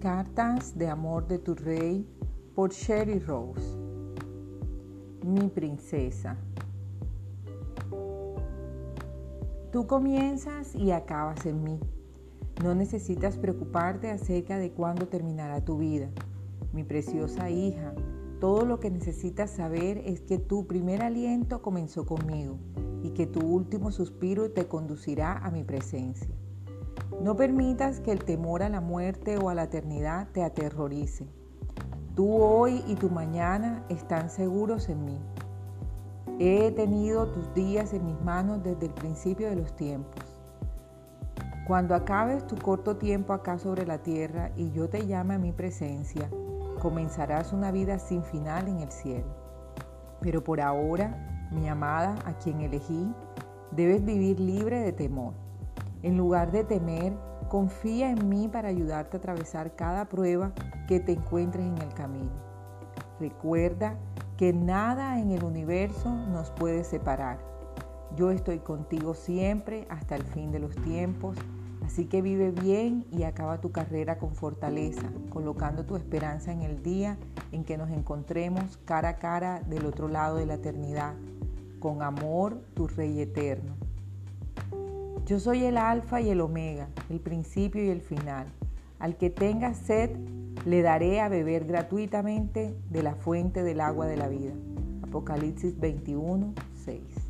Lágrimas de amor de tu rey por Sherry Rose. Mi princesa. Tú comienzas y acabas en mí. No necesitas preocuparte acerca de cuándo terminará tu vida. Mi preciosa hija, todo lo que necesitas saber es que tu primer aliento comenzó conmigo y que tu último suspiro te conducirá a mi presencia. No permitas que el temor a la muerte o a la eternidad te aterrorice. Tú hoy y tu mañana están seguros en mí. He tenido tus días en mis manos desde el principio de los tiempos. Cuando acabes tu corto tiempo acá sobre la tierra y yo te llame a mi presencia, comenzarás una vida sin final en el cielo. Pero por ahora, mi amada, a quien elegí, debes vivir libre de temor. En lugar de temer, confía en mí para ayudarte a atravesar cada prueba que te encuentres en el camino. Recuerda que nada en el universo nos puede separar. Yo estoy contigo siempre hasta el fin de los tiempos, así que vive bien y acaba tu carrera con fortaleza, colocando tu esperanza en el día en que nos encontremos cara a cara del otro lado de la eternidad. Con amor, tu Rey eterno. Yo soy el alfa y el omega, el principio y el final. Al que tenga sed, le daré a beber gratuitamente de la fuente del agua de la vida. Apocalipsis 21, 6.